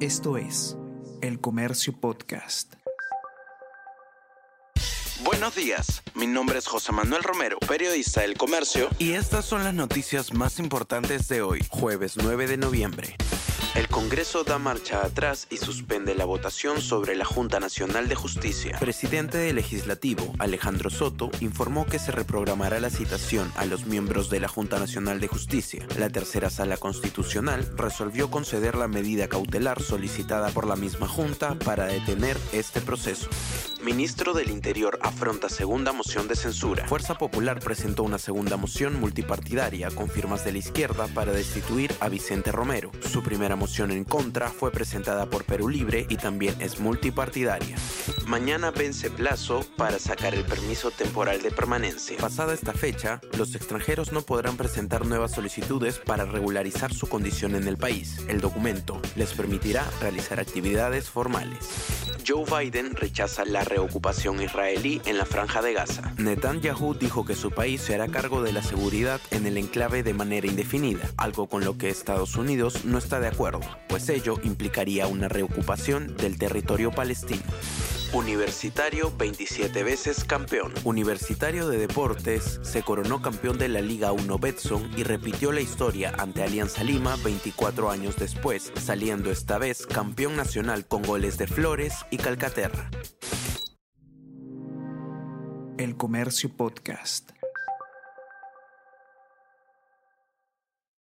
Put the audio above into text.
Esto es El Comercio Podcast. Buenos días, mi nombre es José Manuel Romero, periodista del Comercio, y estas son las noticias más importantes de hoy, jueves 9 de noviembre. El Congreso da marcha atrás y suspende la votación sobre la Junta Nacional de Justicia. Presidente del Legislativo, Alejandro Soto, informó que se reprogramará la citación a los miembros de la Junta Nacional de Justicia. La tercera sala constitucional resolvió conceder la medida cautelar solicitada por la misma Junta para detener este proceso. Ministro del Interior afronta segunda moción de censura. Fuerza Popular presentó una segunda moción multipartidaria con firmas de la izquierda para destituir a Vicente Romero. Su primera moción en contra fue presentada por Perú Libre y también es multipartidaria. Mañana vence plazo para sacar el permiso temporal de permanencia. Pasada esta fecha, los extranjeros no podrán presentar nuevas solicitudes para regularizar su condición en el país. El documento les permitirá realizar actividades formales. Joe Biden rechaza la reocupación israelí en la franja de Gaza. Netanyahu dijo que su país se hará cargo de la seguridad en el enclave de manera indefinida, algo con lo que Estados Unidos no está de acuerdo, pues ello implicaría una reocupación del territorio palestino. Universitario 27 veces campeón. Universitario de Deportes se coronó campeón de la Liga 1 Betson y repitió la historia ante Alianza Lima 24 años después, saliendo esta vez campeón nacional con goles de Flores y Calcaterra. El Comercio Podcast.